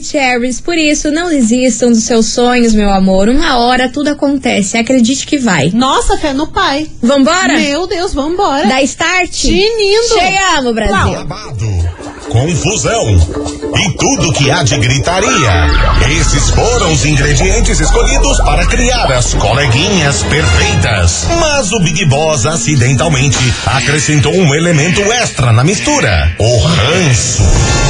Maravicheries. Por isso, não desistam dos seus sonhos, meu amor. Uma hora tudo acontece. Acredite que vai. Nossa, fé no pai. Vambora? Meu Deus, vambora. Dá start? Tinindo. Chegamos, Brasil. Confusão e tudo que há de gritaria. Esses foram os ingredientes escolhidos para criar as coleguinhas perfeitas. Mas o Big Boss acidentalmente acrescentou um elemento extra na mistura: o ranço.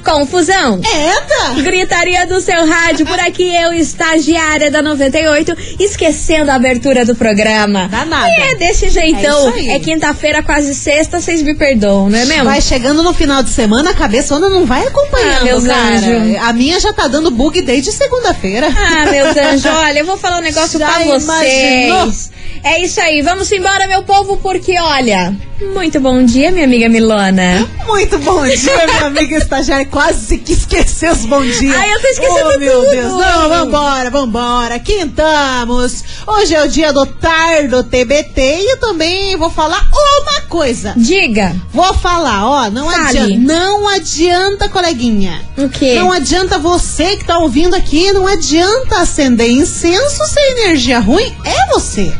Confusão. Eita! Gritaria do seu rádio, por aqui eu, estagiária da 98, esquecendo a abertura do programa. Danada. E é desse jeitão. É. É quinta-feira, quase sexta, vocês me perdoam, não é mesmo? Vai chegando no final de semana, a cabeçona não vai acompanhando, Ah, meus cara. anjos. A minha já tá dando bug desde segunda-feira. Ah, meus anjos, olha, eu vou falar um negócio Já pra vocês. imaginou? É isso aí, vamos embora, meu povo, porque olha. Muito bom dia, minha amiga Milona. Muito bom dia, minha amiga estagiária. Quase que esqueceu os bom dias. Ai, eu tô esquecendo Oh, meu tudo. Deus. Não, vambora, vambora. Quintamos. Hoje é o dia do Tardo TBT e eu também vou falar uma coisa. Diga. Vou falar, ó, não Fale. adianta, não adianta, coleguinha. O quê? Não adianta você que tá ouvindo aqui, não adianta acender incenso sem energia ruim, é você.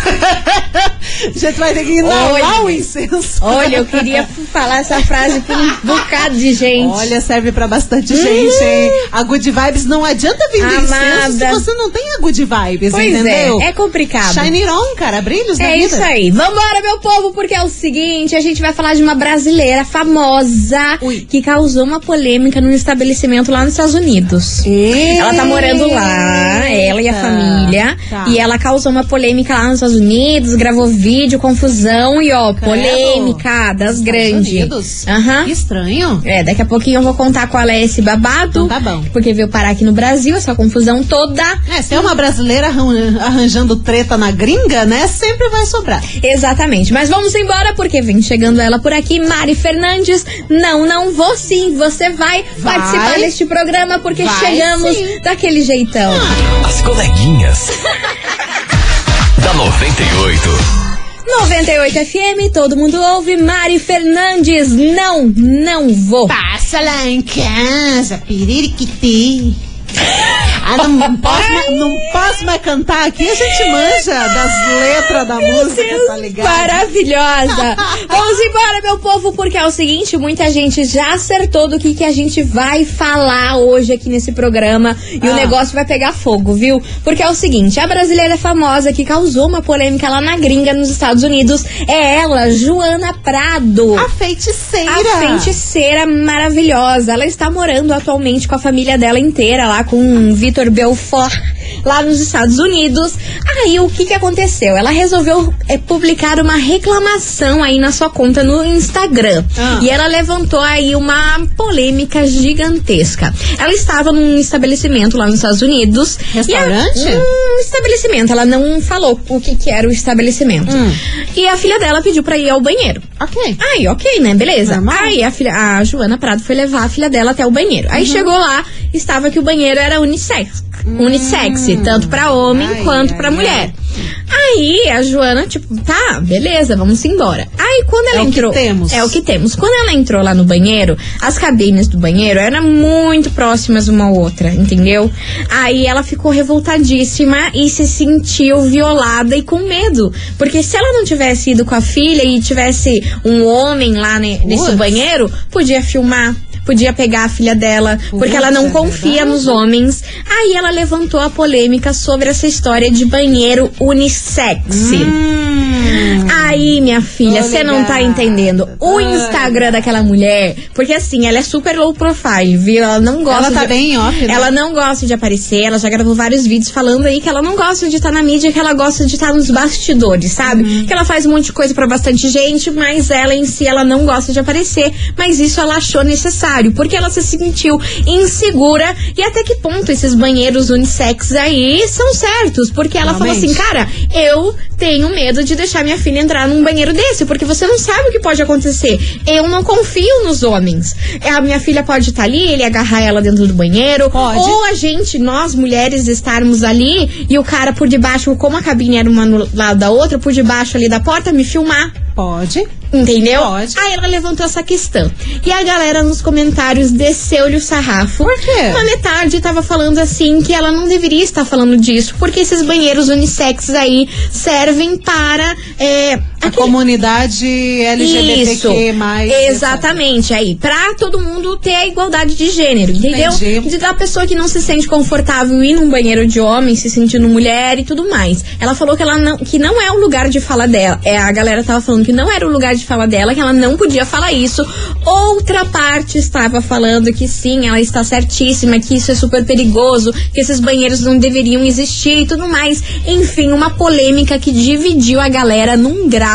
A gente vai ter que inalar o incenso. Olha, eu queria falar essa frase pra um bocado de gente. Olha, serve pra bastante gente, hein? A good vibes não adianta vir do incenso se Amada. você não tem a good vibes, pois entendeu? é, é complicado. Shine on, cara, brilhos da É vida. isso aí. Vambora, meu povo, porque é o seguinte: a gente vai falar de uma brasileira famosa Ui. que causou uma polêmica num estabelecimento lá nos Estados Unidos. Ela tá morando lá, ela e a Eita. família. Tá. E ela causou uma polêmica lá nos Estados Unidos, gravou vídeo, confusão e ó, Credo. polêmica das Estados grandes. Unidos? Aham. Que estranho. É, daqui a pouquinho eu vou contar qual é esse babado. Então tá bom. Porque veio parar aqui no Brasil, essa confusão toda. É, se é uma brasileira arran- arranjando treta na gringa, né? Sempre vai sobrar. Exatamente. Mas vamos embora porque vem chegando ela por aqui, Mari Fernandes. Não, não vou sim. Você vai, Vai. participar deste programa porque Vai chegamos sim. daquele jeitão. As coleguinhas. da 98. 98 FM, todo mundo ouve. Mari Fernandes. Não, não vou. Passa lá em casa, piririquiti. Ah, não, posso, mais- não posso mais cantar aqui, a gente manja das letras da música, tá ligado? Maravilhosa! Vamos embora, meu povo, porque é o seguinte: muita gente já acertou do que, que a gente vai falar hoje aqui nesse programa e o Ah. negócio vai pegar fogo, viu? Porque é o seguinte: a brasileira famosa que causou uma polêmica lá na gringa, nos Estados Unidos, é ela, Joana Prado. A feiticeira. A feiticeira maravilhosa. Ela está morando atualmente com a família dela inteira lá com Vitor Belfort. Lá nos Estados Unidos. Aí o que que aconteceu? Ela resolveu é, publicar uma reclamação aí na sua conta no Instagram. Ah. E ela levantou aí uma polêmica gigantesca. Ela estava num estabelecimento lá nos Estados Unidos. e a- Restaurante? um estabelecimento. Ela não falou o que que era o estabelecimento. Hum. E a filha dela pediu pra ir ao banheiro. Ok. Aí, ok, né? Beleza. Normal. Aí a, filha, a Joana Prado foi levar a filha dela até o banheiro. Uhum. Aí chegou lá, estava que o banheiro era unissex. Unissex, tanto pra homem Hum. Ai, quanto ai. mulher. Aí a Joana, tipo, tá, beleza, vamos embora. Aí quando ela É o que entrou. temos. É o que temos. Quando ela entrou lá no banheiro, as cabines do banheiro eram muito próximas uma à outra, entendeu? Aí ela ficou revoltadíssima e se sentiu violada e com medo. Porque se ela não tivesse ido com a filha e tivesse um homem lá ne- nesse banheiro, podia filmar. Podia pegar a filha dela, porque Putz, ela não é confia verdade. nos homens. Aí ela levantou a polêmica sobre essa história de banheiro unissex. Hum. Aí, minha filha, você não tá entendendo. O Ai. Instagram daquela mulher, porque assim, ela é super low profile, viu? Ela não gosta Ela tá de... bem em off, né? Ela não gosta de aparecer, ela já gravou vários vídeos falando aí que ela não gosta de estar na mídia, que ela gosta de estar nos bastidores, sabe? Uhum. Que ela faz um monte de coisa pra bastante gente, mas ela em si, ela não gosta de aparecer. Mas isso ela achou necessário, porque ela se sentiu insegura. E até que ponto esses banheiros unissex aí são certos? Porque ela falou Realmente. assim, cara, eu tenho medo de deixar minha filha entrar num banheiro desse, porque você não sabe o que pode acontecer. Eu não confio nos homens. A minha filha pode estar ali, ele agarrar ela dentro do banheiro. Pode. Ou a gente, nós mulheres, estarmos ali e o cara por debaixo, como a cabine era uma no lado da outra, por debaixo ali da porta, me filmar. Pode. Entendeu? Pode. Aí ela levantou essa questão. E a galera nos comentários desceu-lhe o sarrafo. Por quê? Uma metade tava falando assim que ela não deveria estar falando disso, porque esses banheiros unissex aí servem para. É, A comunidade LGBTQ+. mais. Exatamente, aí. Pra todo mundo ter a igualdade de gênero, entendeu? Entendi. De da pessoa que não se sente confortável ir num banheiro de homem, se sentindo mulher e tudo mais. Ela falou que ela não, que não é o lugar de fala dela. É, a galera tava falando que não era o lugar de fala dela, que ela não podia falar isso. Outra parte estava falando que sim, ela está certíssima, que isso é super perigoso, que esses banheiros não deveriam existir e tudo mais. Enfim, uma polêmica que dividiu a galera num grau.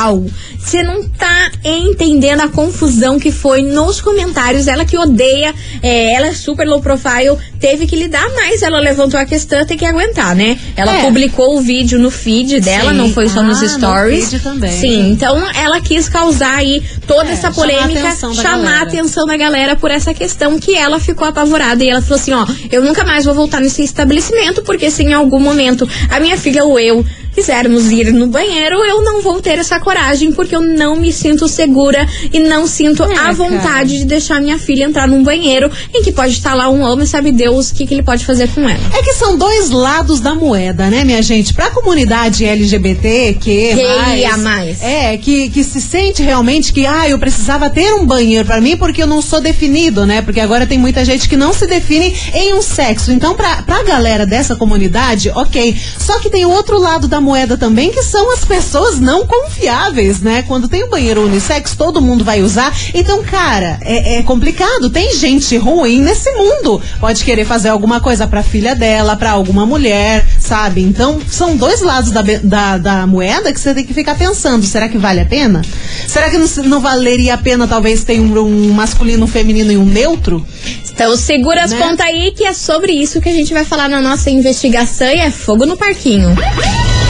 Você não tá entendendo a confusão que foi nos comentários. Ela que odeia, é, ela é super low profile, teve que lidar, mas ela levantou a questão, tem que aguentar, né? Ela É. publicou o vídeo no feed dela, Sim. não foi só nos Ah, no stories. feed também. Sim, então ela quis causar aí toda É, essa chamar a polêmica, atenção chamar a atenção da galera por essa questão que ela ficou apavorada e ela falou assim, ó, eu nunca mais vou voltar nesse estabelecimento porque se em algum momento a minha filha ou eu quisermos ir no banheiro, eu não vou ter essa coragem porque eu não me sinto segura e não sinto É, a vontade cara. de deixar minha filha entrar num banheiro em que pode estar lá um homem, sabe Deus o que, que ele pode fazer com ela. É que são dois lados da moeda, né, minha gente? Pra comunidade LGBT, que QIA+. mais, é, que, que se sente realmente que, ah, eu precisava ter um banheiro pra mim porque eu não sou definido, né? Porque agora tem muita gente que não se define em um sexo. Então, pra, pra galera dessa comunidade, ok. Só que tem o outro lado da moeda também, que são as pessoas não confiáveis, né? Quando tem um banheiro unissex, todo mundo vai usar. Então, cara, é, é complicado. Tem gente ruim nesse mundo. Pode querer fazer alguma coisa pra filha dela, pra alguma mulher, sabe? Então, são dois lados da, da, da moeda que você tem que ficar pensando. Será que vale a pena? Será que não, não valeria a pena, talvez, ter um, um masculino, um feminino e um neutro? Então segura as Né? pontas aí que é sobre isso que a gente vai falar na nossa investigação e é fogo no parquinho.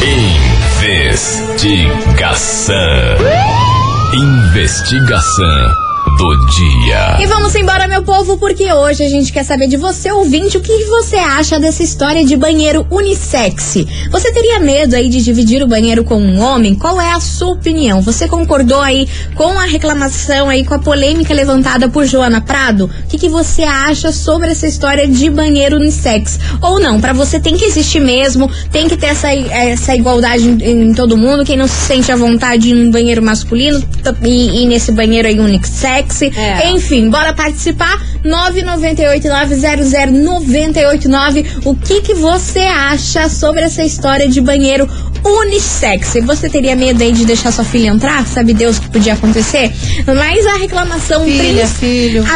Investigação. Investigação do dia. E vamos embora, meu povo, porque hoje a gente quer saber de você, ouvinte, o que você acha dessa história de banheiro unissex. Você teria medo aí de dividir o banheiro com um homem? Qual é a sua opinião? Você concordou aí com a reclamação aí, com a polêmica levantada por Joana Prado? O que, que você acha sobre essa história de banheiro unissex? Ou não? Pra você tem que existir mesmo, tem que ter essa, essa igualdade em, em todo mundo. Quem não se sente à vontade em um banheiro masculino e, e nesse banheiro aí unissex. É. Enfim, bora participar. 998-900-989. O que, que você acha sobre essa história de banheiro unissex? Você teria medo aí de deixar sua filha entrar? Sabe Deus o que podia acontecer? Mas a reclamação Filha, filho. a,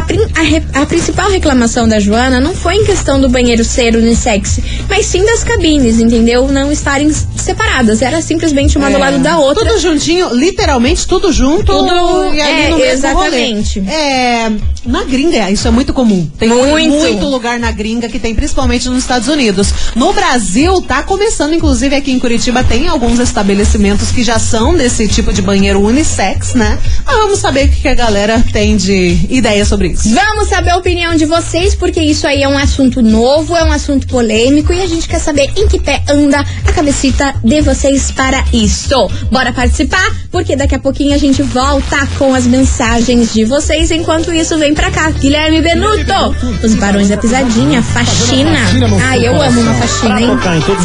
a a principal reclamação da Joana não foi em questão do banheiro ser unissex, mas sim das cabines, entendeu? Não estarem separadas. Era simplesmente uma do É. lado da outra. Tudo juntinho, literalmente tudo junto. Tudo- e ali é, no mesmo exatamente. rolê. É, na gringa, isso é muito comum. Tem Muito. muito lugar na gringa que tem, principalmente nos Estados Unidos. No Brasil, tá começando, inclusive aqui em Curitiba, tem alguns estabelecimentos que já são desse tipo de banheiro unissex, né? Mas vamos saber o que a galera tem de ideia sobre isso. Vamos saber a opinião de vocês, porque isso aí é um assunto novo, é um assunto polêmico e a gente quer saber em que pé anda a cabecita de vocês para isso. Bora participar? Porque daqui a pouquinho a gente volta com as mensagens de vocês. Enquanto isso, vem pra cá, Guilherme Benuto, os barões da pisadinha, faxina. Ai, eu amo uma faxina, hein?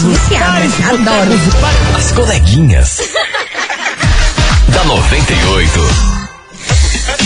Viciada, adoro. As coleguinhas. da 98.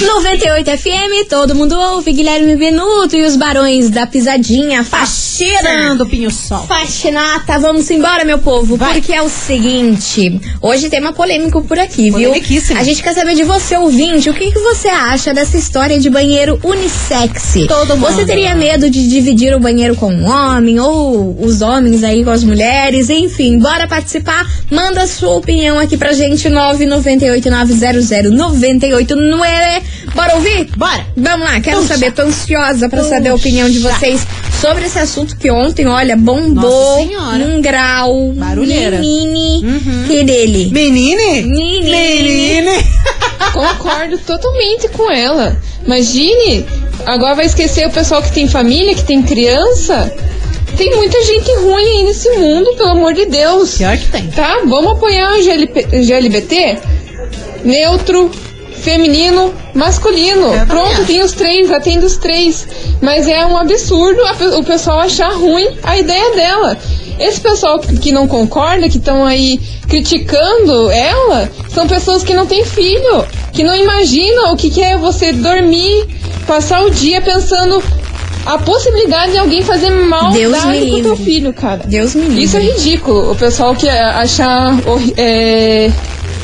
98 FM, todo mundo ouve, Guilherme Benuto e os barões da pisadinha, faxina. Tirando o pinho-sol. Faxinata, vamos embora, meu povo, Vai. porque é o seguinte, hoje tem uma polêmica por aqui, viu? A gente quer saber de você, ouvinte, o que, que você acha dessa história de banheiro unissex? Todo mundo. Você teria medo de dividir o banheiro com um homem, ou os homens aí com as mulheres, enfim, bora participar, manda sua opinião aqui pra gente, 998-900-989. Bora ouvir? Bora. Vamos lá, quero Puxa. saber, tô ansiosa pra saber a opinião de Puxa. vocês sobre esse assunto que ontem, olha, bombou Nossa Senhora. num grau. Barulheira. Menine, Uhum. que dele. Menine? Menine. Menine? Concordo totalmente com ela. Imagine, agora vai esquecer o pessoal que tem família, que tem criança. Tem muita gente ruim aí nesse mundo, pelo amor de Deus. Pior que tem. Tá, vamos apoiar o GLP, GLBT? Neutro, feminino, masculino. Também Pronto, tem os três, atende os três. Mas é um absurdo a o pessoal achar ruim a ideia dela. Esse pessoal que não concorda, que estão aí criticando ela, são pessoas que não têm filho, que não imaginam o que, que é você dormir, passar o dia pensando a possibilidade de alguém fazer maldade com teu filho, cara. Deus me livre. Isso é ridículo. O pessoal que é, achar é,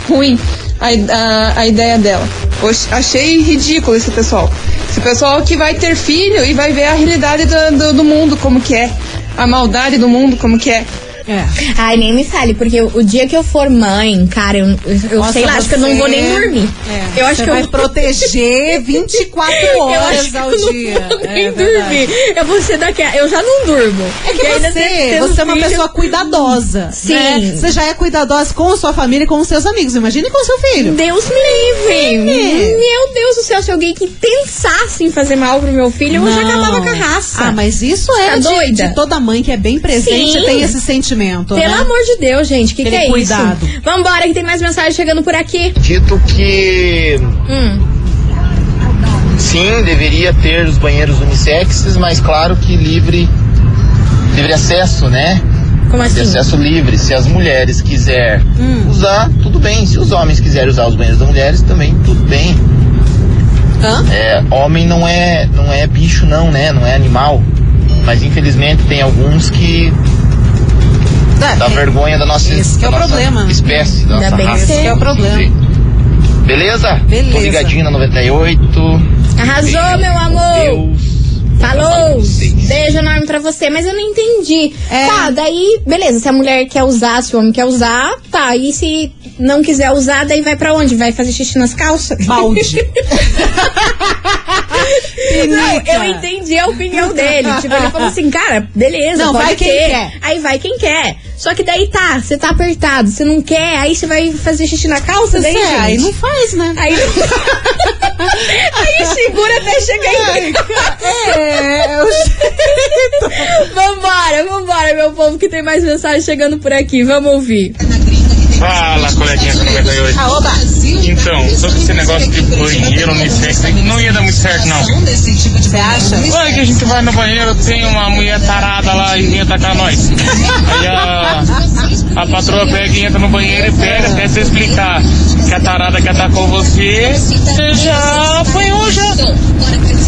ruim a, a, a ideia dela. Oxe, achei ridículo esse pessoal. Esse pessoal que vai ter filho e vai ver a realidade do, do, do mundo como que é. A maldade do mundo como que é. É. Ai, nem me fale, porque o, dia que eu for mãe, cara, eu, eu Nossa, sei lá, acho que eu não vou nem dormir. É, eu acho que vai eu proteger 24 eu acho horas ao eu não dia. vou nem É dormir. Eu vou ser daquela. Eu já não durmo. É que E você, você é um uma filho- pessoa cuidadosa. Sim. né? Você já é cuidadosa com a sua família e com os seus amigos. Imagine com o seu filho. Deus me livre! Meu Deus do céu, se alguém que pensasse em fazer mal pro meu filho, eu já Não. acabava com a raça. Ah, mas isso é Tá de, doida? de toda mãe que é bem presente Sim. tem esse sentimento. Pelo né? amor de Deus, gente, que que Aquele é cuidado. isso? Vambora, que tem mais mensagem chegando por aqui. Dito que Hum, sim, deveria ter os banheiros unissexes, mas claro que livre, livre acesso, né? como De assim? acesso livre. Se as mulheres quiser Hum. usar, tudo bem. Se os homens quiserem usar os banheiros das mulheres, também tudo bem. Hã? É, homem não é, não é bicho não, né? Não é animal. Mas infelizmente tem alguns que É, dá é. vergonha da nossa, Esse que é da o nossa problema. espécie, da Ainda nossa raça. Esse que é o problema. Beleza? Beleza. Tô ligadinho na 98. Arrasou, meu amor! Deus. Falou! Beijo enorme pra você, mas eu não entendi. É. Tá, daí, beleza, se a mulher quer usar, se o homem quer usar, tá. E se não quiser usar, daí vai pra onde? Vai fazer xixi nas calças? Balde. Não, eu entendi a opinião dele. Tipo, ele falou assim, cara, beleza, Não, vai quem ter. quer. Aí vai quem quer. Só que daí tá, você tá apertado, você não quer, aí você vai fazer xixi na calça, daí, gente. aí não faz, né? Aí, aí segura até chegar em casa. É, eu... Vambora, vambora, meu povo, que tem mais mensagem chegando por aqui. Vamos ouvir. Fala, coleguinha do 98. Ah, oba. Então, sobre esse negócio de banheiro unissex, aí, não ia dar muito certo, não. Você acha? Olha que a gente vai no banheiro, tem uma mulher tarada lá e vem atacar nós. Aí a, a patroa pega e entra no banheiro e pega até você explicar que a tarada que atacou você, você já apanhou já.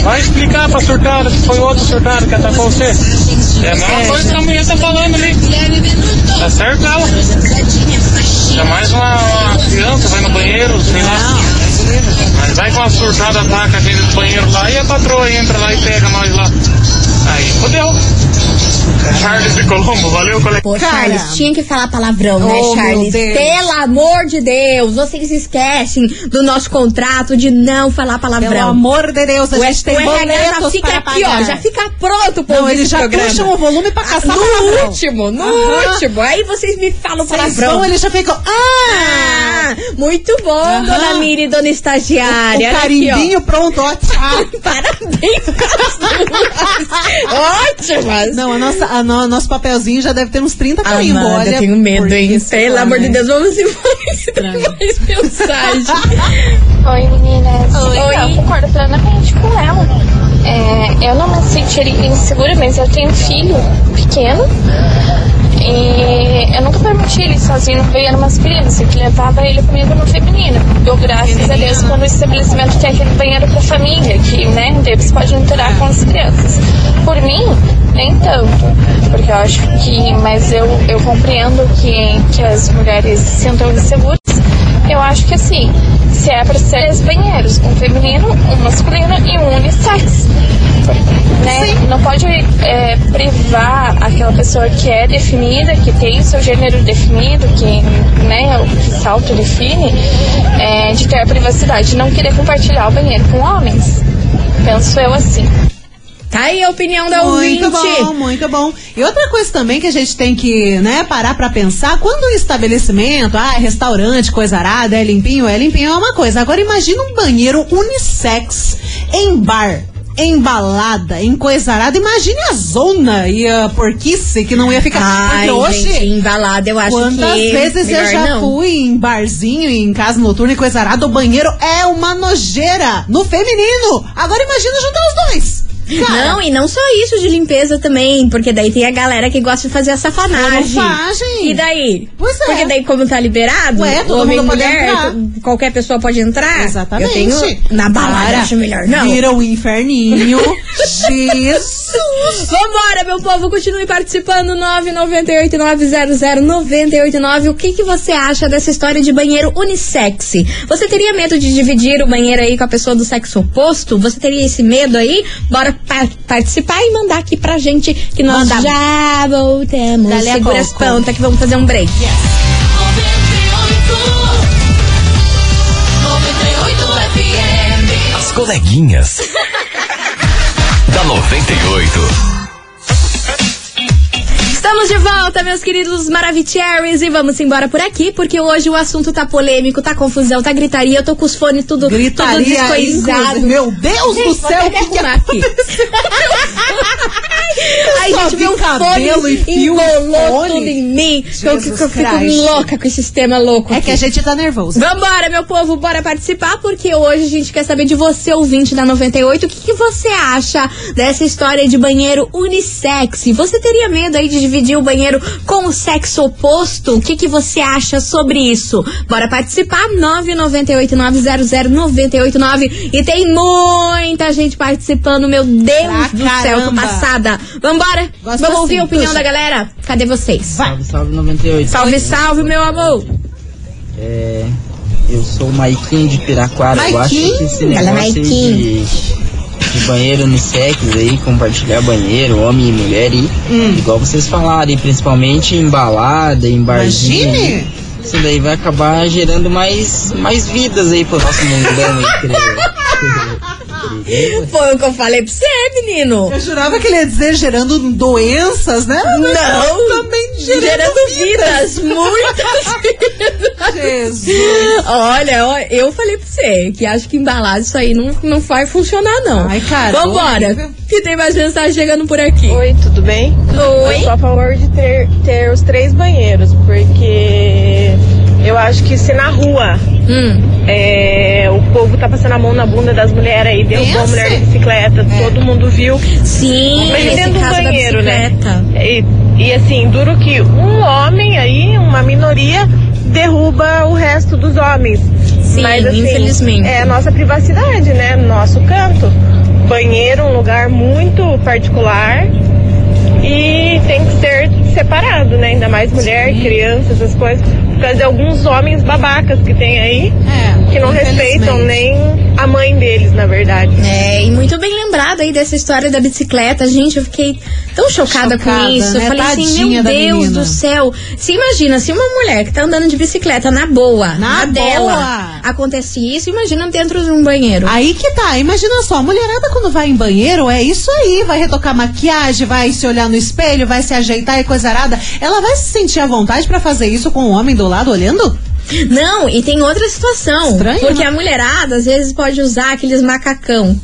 Vai explicar pra surtada que foi outro surtado que atacou você. É a mesma coisa que a mulher tá falando ali. Tá certo ela. É mais uma, uma criança, vai no banheiro, sei lá. Mas vai com a surtada, ataca a gente no banheiro lá e a patroa entra lá e pega nós lá. Aí fodeu. Charles de Colombo, valeu, colega. Pô, Cara. Charles, tinha que falar palavrão, né, Oh, Charles? Pelo amor de Deus, vocês esquecem do nosso contrato de não falar palavrão. Pelo amor de Deus, a o, gente tem o RH já boletos fica aqui, pagar. ó, já fica pronto pra Não, eles já programa. puxam o volume pra caçar No palavrão. último, no Aham. último. Aí vocês me falam Vocês palavrão. vão, eles já ficam... Ah! Ah, muito bom, Aham. dona Miri, dona estagiária. O Olha aqui, ó. carimbinho pronto, ó. tchau. Parabéns. Ótimas. Não, a nossa, a no- nosso papelzinho já deve ter uns 30 carimbos. Olha, eu tenho medo, hein? sei Pelo amor de? Deus, vamos embora. Mais mensagem. Oi meninas, Oi. Eu concordo plenamente com ela. É, eu não me sentiria insegura, mas eu tenho um filho pequeno e eu nunca permiti ele sozinho no banheiro masculino, sempre levava ele comigo no feminino. Eu, graças a Deus, quando o estabelecimento tem aquele banheiro para família, que né, eles podem entrar com as crianças. Por mim, nem tanto, porque eu acho que, mas eu, eu compreendo que, que as mulheres se sintam inseguras. Eu acho que assim, se é para ser três banheiros, um feminino, um masculino e um unissex. Né? Não pode é, privar aquela pessoa que é definida, que tem o seu gênero definido, que, né, o que se autodefine, é, de ter a privacidade, não querer compartilhar o banheiro com homens. Penso eu assim. Tá aí a opinião da ouvinte. Muito bom, muito bom. E outra coisa também que a gente tem que, né, parar pra pensar, quando um estabelecimento, ah, é restaurante, coisa arada, é limpinho, é limpinho, é uma coisa. Agora imagina um banheiro unissex em bar. Em balada, em coisa arada. Imagine a zona e a porquice que não ia ficar. Ai, hoje, gente, embalada eu acho Quantas que vezes eu já não. fui em barzinho, em casa noturna e o banheiro é uma nojeira no feminino. Agora imagina juntar os dois. Cara, Não, e não só isso de limpeza também, porque daí tem a galera que gosta de fazer a safanagem. Safanagem. E daí? Pois é. Porque daí, como tá liberado, Ué, todo homem mundo pode mulher, t- qualquer pessoa pode entrar. Exatamente. Eu tenho, na balada, Cara, acho melhor não. Vira o inferninho. Jesus. Vambora, meu povo, continue participando. 998-900-989. O que, que você acha dessa história de banheiro unissex? Você teria medo de dividir o banheiro aí com a pessoa do sexo oposto? Você teria esse medo aí? Bora pa- participar e mandar aqui pra gente que nós Manda. já voltamos. Dali a Segura as pontas que vamos fazer um break. As coleguinhas. da 98. Estamos de volta, meus queridos Maravicheries, e vamos embora por aqui, porque hoje o assunto tá polêmico, tá confusão, tá gritaria, eu tô com os fones tudo, tudo Gritaria, descoisado. inclusive. Meu Deus do Vou céu, o que, que aqui. Aí a gente vi vê o cabelo fone e fone. tudo em mim, que eu, que eu Jesus fico Christ. louca com esse sistema louco É aqui. que a gente tá nervoso. Vambora, meu povo, bora participar, porque hoje a gente quer saber de você, ouvinte da 98, o que, que você acha dessa história de banheiro unissex? Você teria medo aí de dividir o banheiro com o sexo oposto? O que, que você acha sobre isso? Bora participar, 998900989 e tem muita gente participando, meu Deus Pra do céu, tô caramba. passada. Vambora, Gosto vamos ouvir a assim, opinião puxa. da galera? Cadê vocês? Salve, salve 98. Salve, salve, meu amor. É, eu sou o Maiquinho de Piraquara. Eu acho que esse negócio aí de, de banheiro unissex aí, compartilhar banheiro, homem e mulher e igual vocês falaram, e principalmente em balada, em barzinho. Imagine. Isso daí vai acabar gerando mais, mais vidas aí pro nosso mundão aí. Foi o que eu falei pra você, menino. Eu jurava que ele ia dizer gerando doenças, né? Mas Não, também gerando, gerando vidas, muitas vidas. Jesus. Olha, ó, eu falei pra você que acho que embalado isso aí não, não vai funcionar, não. Ai, cara, Vambora, horrível. que tem mais mensagem chegando por aqui. Oi, tudo bem? Oi. Eu sou a favor de ter, ter os três banheiros, porque eu acho que se na rua Hum, é, o povo tá passando a mão na bunda das mulheres aí, derrubou a mulher de bicicleta, todo mundo viu. sim, Mas dentro do banheiro, né? E, e assim, duro que um homem aí, uma minoria, derruba o resto dos homens. Sim, Mas, assim, infelizmente. É a nossa privacidade, né? Nosso canto. Banheiro, um lugar muito particular. E tem que ser separado, né? Ainda mais mulher, criança, essas coisas. Por causa de alguns homens babacas que tem aí, É, que não respeitam nem a mãe deles, na verdade. É, e muito bem lembrado aí dessa história da bicicleta. Gente, eu fiquei tão chocada, com Chocada, isso. né? Eu falei assim, Tadinha meu da Deus menina. do céu. Se imagina, se uma mulher que tá andando de bicicleta na boa, Na na, dela, boa. acontece isso, imagina dentro de um banheiro. Aí que tá, imagina só, a mulherada quando vai em banheiro é isso aí, vai retocar maquiagem, vai se olhar no espelho, vai se ajeitar e coisa arada. Ela vai se sentir à vontade pra fazer isso com o homem do lado olhando? Não, e tem outra situação. Estranho, porque né? a mulherada, às vezes, pode usar aqueles macacão.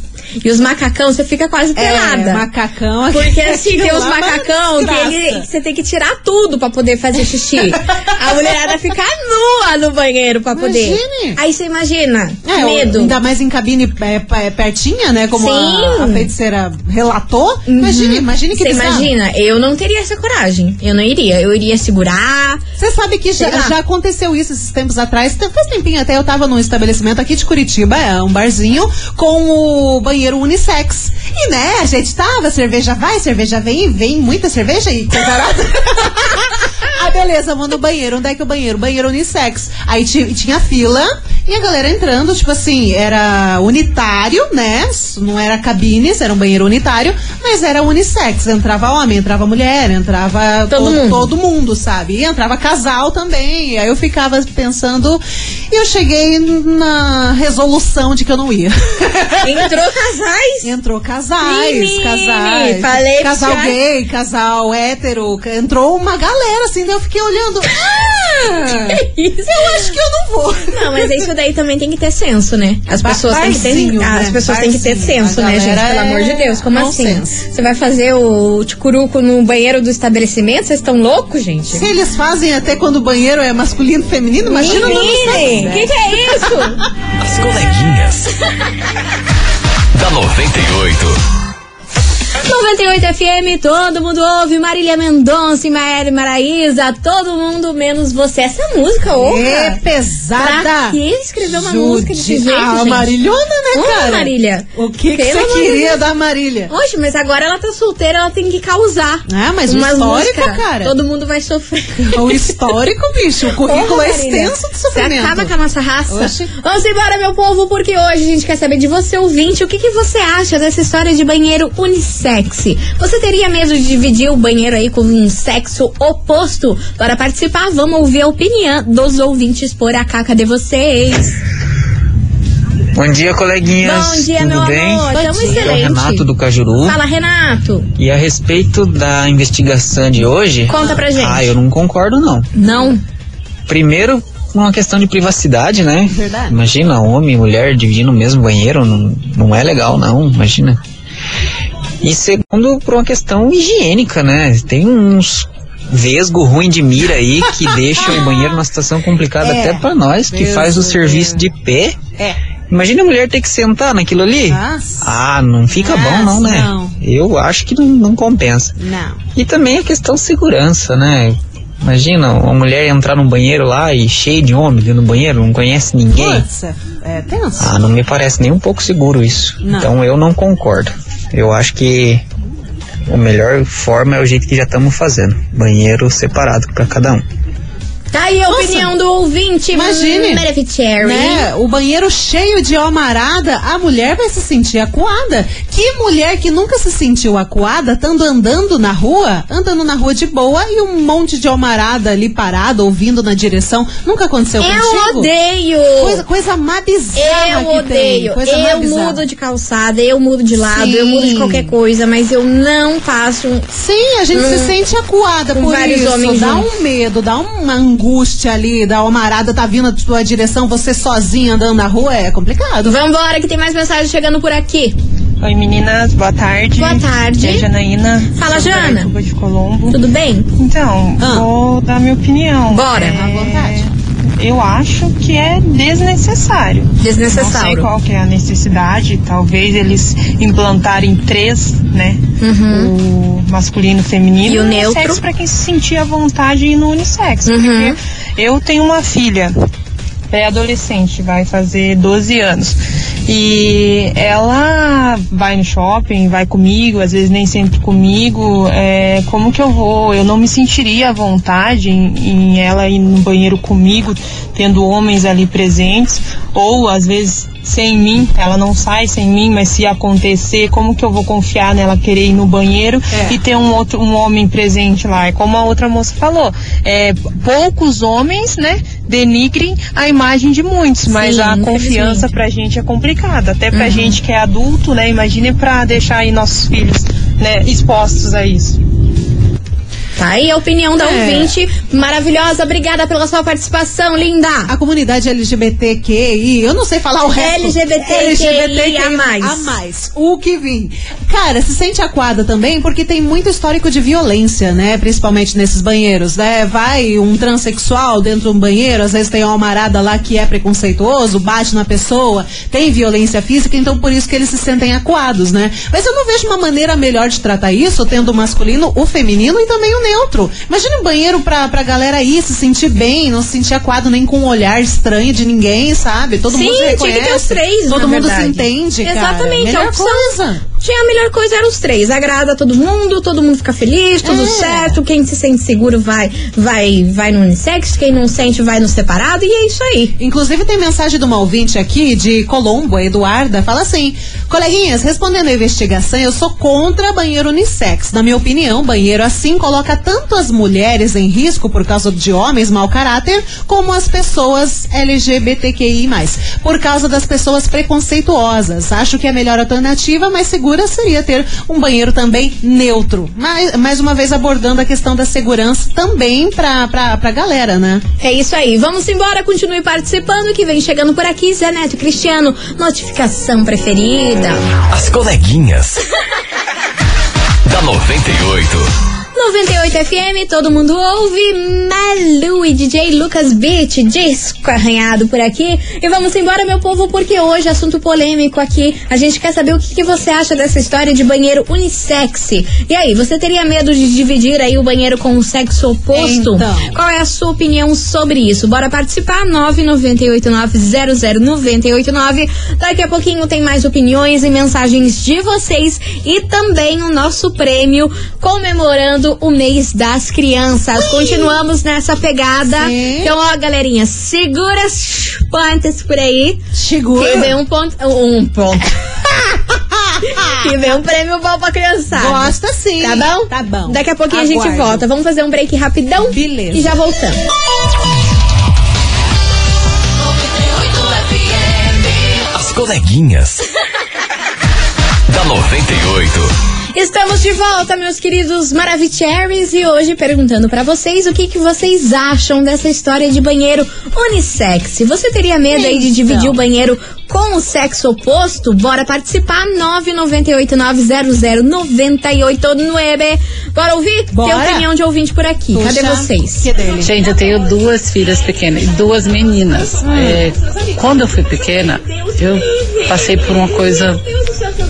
E os macacão, você fica quase pelada. É, macacão. Porque assim, tem os é macacão que ele, que você tem que tirar tudo pra poder fazer xixi. a mulherada fica nua no banheiro pra poder. Imagine. Aí você imagina, É, medo. Ainda mais em cabine é, é, pertinha, né? Como a, a feiticeira relatou. Imagine, imagine que Você imagina, eu não teria essa coragem. Eu não iria. Eu iria segurar. Você sabe que já, já aconteceu isso esses tempos atrás. Faz tempinho até eu tava num estabelecimento aqui de Curitiba, é um barzinho, com o banheiro unissex. E né, a gente tava, cerveja vai, cerveja vem, vem muita cerveja e beleza, vamos no banheiro. Onde é que é o banheiro? Banheiro unissex. Aí ti- tinha fila E a galera entrando, tipo assim, era unitário, né? Não era cabines, era um banheiro unitário, mas era unissex. Entrava homem, entrava mulher, entrava Todo to- mundo. todo mundo, sabe? E entrava casal também. E aí eu ficava pensando, e eu cheguei na resolução de que eu não ia. Entrou casais? Entrou casais, casais. falei casal gay, casal hétero. Entrou uma galera, assim, daí eu fiquei olhando. Ah, Isso. eu acho que eu não vou. Não, mas isso daí também tem que ter senso, né? As pessoas têm que ter, ah, as né? pessoas têm que ter senso, né, gente? Pelo amor de Deus, como é assim? Você vai fazer o ticuruco no banheiro do estabelecimento? Vocês estão loucos, gente? Se eles fazem até quando o banheiro é masculino e feminino, imagina no Menine, que que é isso? As coleguinhas. da 98. 98 FM, todo mundo ouve. Marília Mendonça e Maíra Maraíza, todo mundo menos você. Essa música, ô. É Pra pesada. que escrever uma música desse jeito, Ah, gente? Marilhona, né, Ô, cara? Marília. O que, que você queria Deus. da Marília? Oxe, mas agora ela tá solteira, ela tem que causar. Ah, mas histórico, músicas, cara. Todo mundo vai sofrer. O histórico, bicho. O currículo é extenso de Você sofrimento. acaba com a nossa raça. Oxe. Vamos embora, meu povo, porque hoje a gente quer saber de você, ouvinte, o que, que você acha dessa história de banheiro unissex? Você teria medo de dividir o banheiro aí com um sexo oposto? Para participar, vamos ouvir a opinião dos ouvintes por a caca de vocês. Bom dia, coleguinhas. Bom dia, Tudo meu bem? amor. Tamo é excelente. Renato do Cajuru. Fala, Renato. E a respeito da investigação de hoje. Conta pra gente. Ah, eu não concordo, não. Não. Primeiro, uma questão de privacidade, né? Verdade. Imagina, homem e mulher dividindo o mesmo banheiro, não, não é legal, não, imagina. E segundo, por uma questão higiênica, né? Tem uns vesgo ruim de mira aí que deixa o banheiro numa situação complicada É, até pra nós, que Deus faz o do serviço de pé. É. Imagina a mulher ter que sentar naquilo ali. Nossa. Ah, não fica bom não, Nossa, né? não. Eu acho que não, não compensa. Não. E também a questão segurança, né? Imagina uma mulher entrar num banheiro lá e cheio de homem dentro do banheiro, não conhece ninguém. É, é tenso. Ah, não me parece nem um pouco seguro isso. Não. Então eu não concordo. Eu acho que a melhor forma é o jeito que já estamos fazendo. Banheiro separado para cada um. Tá aí a Nossa. opinião do ouvinte. Imagine. Né? O banheiro cheio de almarada, a mulher vai se sentir acuada. Que mulher que nunca se sentiu acuada, estando andando na rua, andando na rua de boa e um monte de almarada ali parado, ouvindo na direção. Nunca aconteceu Eu contigo? odeio. Coisa, coisa mais bizarra Eu odeio. Eu mudo de calçada, eu mudo de lado, Sim. eu mudo de qualquer coisa, mas eu não um- Sim, a gente Hum. se sente acuada por vários isso. homens dá juntos. um medo, dá uma angústia ali, da almarada tá vindo na sua direção, você sozinha andando na rua, é complicado. Vambora, que tem mais mensagens chegando por aqui. Oi meninas, boa tarde. Boa tarde. É Janaína. Fala, sou Jana. De Colombo. Tudo bem? Então, Ah. vou dar minha opinião. Bora. É, À vontade. Eu acho que é desnecessário. Não sei Desnecessário. qual que é a necessidade. Talvez eles implantarem três, né? O masculino, o feminino Uhum. E o neutro. pra quem se sentir à vontade e ir no unissex. Uhum. Porque eu tenho uma filha pré-adolescente, vai fazer 12 anos. E ela vai no shopping, vai comigo, às vezes nem sempre comigo. É, como que eu vou? Eu não me sentiria à vontade em, em ela ir no banheiro comigo, tendo homens ali presentes, ou às vezes sem mim, ela não sai sem mim, mas se acontecer, como que eu vou confiar nela querer ir no banheiro É. e ter um outro um homem presente lá? É como a outra moça falou, é, poucos homens, né, denigrem a imagem de muitos, mas Sim, a confiança pra gente é complicada, até pra Uhum. gente que é adulto, né? Imagine pra deixar aí nossos filhos, né, expostos a isso. Tá aí a opinião da É. ouvinte. Maravilhosa. Obrigada pela sua participação, linda. A comunidade LGBTQI, eu não sei falar o resto. LGBTQI a mais. A mais. O que vim. Cara, se sente acuada também porque tem muito histórico de violência, né? Principalmente nesses banheiros, né? Vai um transexual dentro de um banheiro, às vezes tem uma amarada lá que é preconceituoso, bate na pessoa, tem violência física, então por isso que eles se sentem acuados, né? Mas eu não vejo uma maneira melhor de tratar isso, tendo o masculino, o feminino e também o neutro. Imagina um banheiro pra, pra galera ir se sentir bem, não se sentir acuado nem com um olhar estranho de ninguém, sabe? Todo Sim, mundo se tinha reconhece. que ter os três, Todo mundo verdade. se entende, cara. Exatamente, Melhor a opção. coisa. Tinha a melhor coisa eram os três. Agrada todo mundo, todo mundo fica feliz, tudo É. certo. Quem se sente seguro vai, vai, vai no unissex, quem não sente vai no separado, e é isso aí. Inclusive tem mensagem de uma ouvinte aqui de Colombo, a Eduarda, fala assim: Coleguinhas, respondendo a investigação, eu sou contra banheiro unissex. Na minha opinião, banheiro assim coloca tanto as mulheres em risco por causa de homens mau caráter, como as pessoas LGBTQI, por causa das pessoas preconceituosas. Acho que a melhor alternativa, mais seria ter um banheiro também neutro. Mas, mais uma vez abordando a questão da segurança também pra, pra, pra galera, né? É isso aí. Vamos embora, continue participando que vem chegando por aqui, Zé Neto e Cristiano. Notificação preferida. As coleguinhas. da 98. 98 FM, todo mundo ouve. Malu e DJ Lucas Beat, disco arranhado por aqui. E vamos embora, meu povo, porque hoje assunto polêmico aqui. A gente quer saber o que, que você acha dessa história de banheiro unissex. E aí, você teria medo de dividir aí o banheiro com o sexo oposto? Então. Qual é a sua opinião sobre isso? Bora participar, 998900989. Daqui a pouquinho tem mais opiniões e mensagens de vocês e também o nosso prêmio comemorando o mês das crianças. Continuamos nessa pegada. Sim. Então, ó, galerinha, segura as pontas por aí. Segura. Que vem um ponto. Um ponto. que vem um prêmio bom pra criançada. Gosta sim. Tá bom? Tá bom. Daqui a pouquinho a gente Aguardo. volta. Vamos fazer um break rapidão? Beleza. E já voltamos. As coleguinhas. da 98. Estamos de volta, meus queridos Maravicheries, e hoje perguntando pra vocês o que, que vocês acham dessa história de banheiro unissex. Você teria medo aí de Então. dividir o banheiro com o sexo oposto? Bora participar, 998900989. Bora ouvir? Tem Bora. opinião de ouvinte por aqui. Cadê Puxa, vocês? Que dele. Gente, eu tenho duas filhas pequenas, duas meninas. É, quando eu fui pequena, eu passei por uma coisa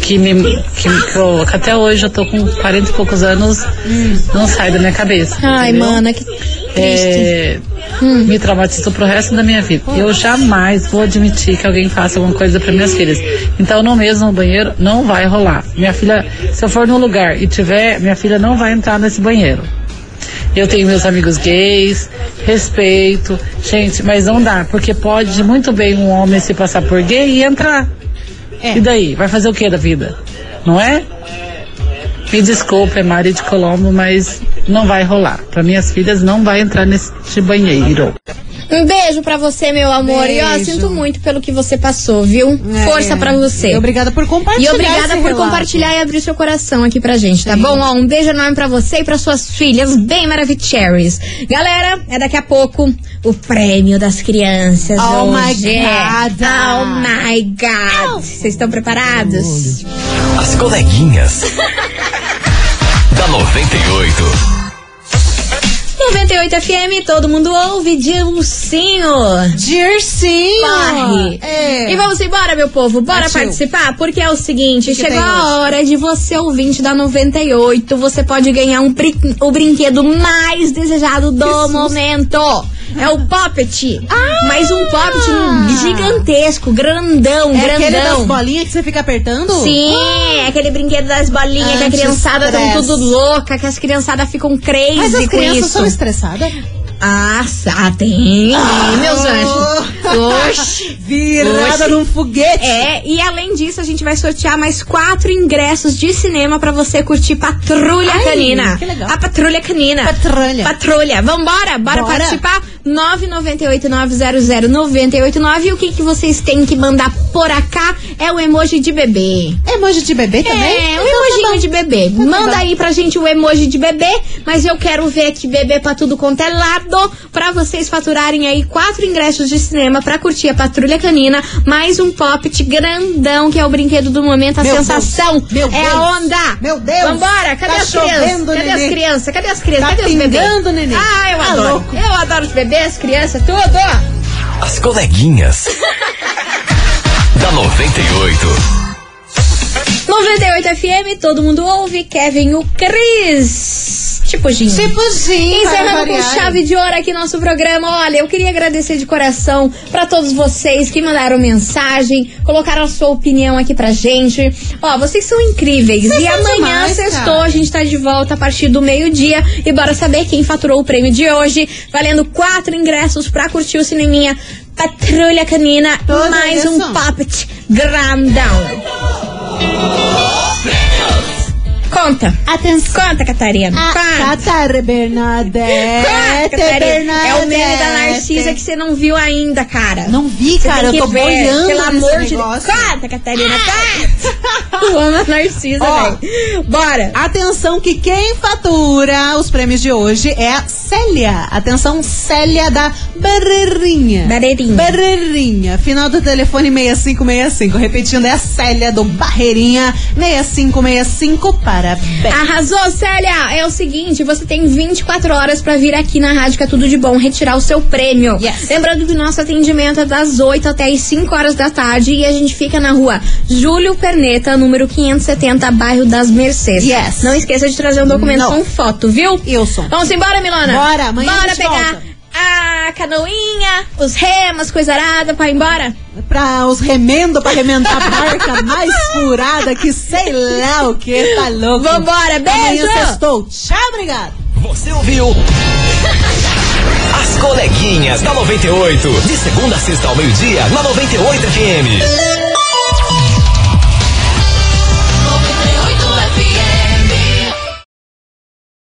que me que, que eu- que até hoje eu tô com 40 e poucos anos, não sai da minha cabeça. Ai, entendeu? mana, que É, Me traumatizou pro resto da minha vida. Eu jamais vou admitir que alguém faça alguma coisa para minhas filhas. Então, no mesmo banheiro, não vai rolar. Minha filha, se eu for num lugar e tiver, minha filha não vai entrar nesse banheiro. Eu tenho meus amigos gays, respeito, gente, mas não dá, porque pode muito bem um homem se passar por gay e entrar. É. E daí? Vai fazer o que da vida? Não é? Me desculpe, é Mari de Colombo, mas não vai rolar. Para minhas filhas não vai entrar nesse banheiro. Um beijo pra você, meu amor. E ó, Beijo. sinto muito pelo que você passou, viu? É. Força pra você. E obrigada por compartilhar. E obrigada esse por relato. compartilhar e abrir seu coração aqui pra gente, tá bom? Ó, um beijo enorme pra você e pra suas filhas, bem maravilhosas. Galera, é daqui a pouco o prêmio das crianças. Oh my hoje. God. Oh my God. Vocês estão preparados? As coleguinhas. da 98. 98 FM, todo mundo ouve, Dilcinho. Dircinho. Corre! É. E vamos embora, meu povo. Bora Partiu. participar? Porque é o seguinte: que chegou a hoje? hora de você, ouvinte da 98. Você pode ganhar um brin- o brinquedo mais desejado do momento. É o Poppet. Mas um Poppet gigantesco, grandão, É aquele das grandão. bolinhas que você fica apertando? Sim, é aquele brinquedo das bolinhas que a criançada Anti-stress. tudo louca, que as criançadas ficam crazy Mas as crianças são estressadas? Ah, tem, meus anjos. Oxi. Virada Oxi. num foguete. É, e além disso, a gente vai sortear mais quatro ingressos de cinema pra você curtir Patrulha Ai, Canina. que legal. A Patrulha Canina. Patrulha. Patrulha. Vambora? Bora, Bora. participar? 998-900-989. E o que, que vocês têm que mandar por acá é o emoji de bebê. Emoji de bebê também? É, um Então tá emojinho bom. de bebê. Então tá Manda aí pra gente o emoji de bebê, mas eu quero ver aqui bebê pra tudo quanto é lado, pra vocês faturarem aí quatro ingressos de cinema pra curtir a Patrulha Canina, mais um Poppet grandão, que é o brinquedo do momento, a Meu sensação. Deus, meu é Deus. a onda. Meu Deus. Vambora, cadê Tá as crianças? Cadê nenê. as crianças? Cadê as crianças? Tá Cadê os bebês? nenê. Ah, eu Tá adoro. louco. Eu adoro os bebês, crianças, tudo. As coleguinhas. da 98. 98 FM, todo mundo ouve. Kevin, o Cris. Tipo gin. Tipo gin, para Encerrando com chave de ouro aqui nosso programa. Olha, eu queria agradecer de coração pra todos vocês que mandaram mensagem, colocaram a sua opinião aqui pra gente. Ó, vocês são incríveis. Vocês e são amanhã, demais, sextou, a gente tá de volta a partir do meio-dia. E bora saber quem faturou o prêmio de hoje. Valendo quatro ingressos pra curtir o cineminha Patrulha Canina. Tudo mais um Puppet grandão. Conta. Atenção. Conta, Catarina. A Conta. Catar Bernadette. Conta, Catarina. É o meme da Bernadette. Narcisa que você não viu ainda, cara. Não vi, Você cara. Eu tô ver, boiando Pelo amor de Deus. Conta, Catarina. Conta. Eu amo a Narcisa, velho. Bora. Atenção que quem fatura os prêmios de hoje é a Célia. Atenção, Célia da Barreirinha. Barreirinha. Barreirinha. Final do telefone 6565. Repetindo, é a Célia do Barreirinha 6565. Parabéns. Arrasou, Célia! É o seguinte, você tem 24 horas pra vir aqui na Rádio que é Tudo de Bom retirar o seu prêmio. Yes. Lembrando que o nosso atendimento é das 8 até as 5 horas da tarde e a gente fica na rua Júlio Perneta, número 570, bairro das Mercês. Yes. Não esqueça de trazer um documento Não. com foto, viu? Wilson. Vamos embora, Milona? Bora, amanhã Bora pegar volta. A canoinha, os remos, coisa arada pra ir embora? Pra os remendo, pra remendar a barca mais furada que sei lá o que. Tá louco. Vambora, beijo! Amanhã sextou. Tchau, obrigado. Você ouviu? As coleguinhas da 98. De segunda a sexta ao meio-dia, na 98 FM.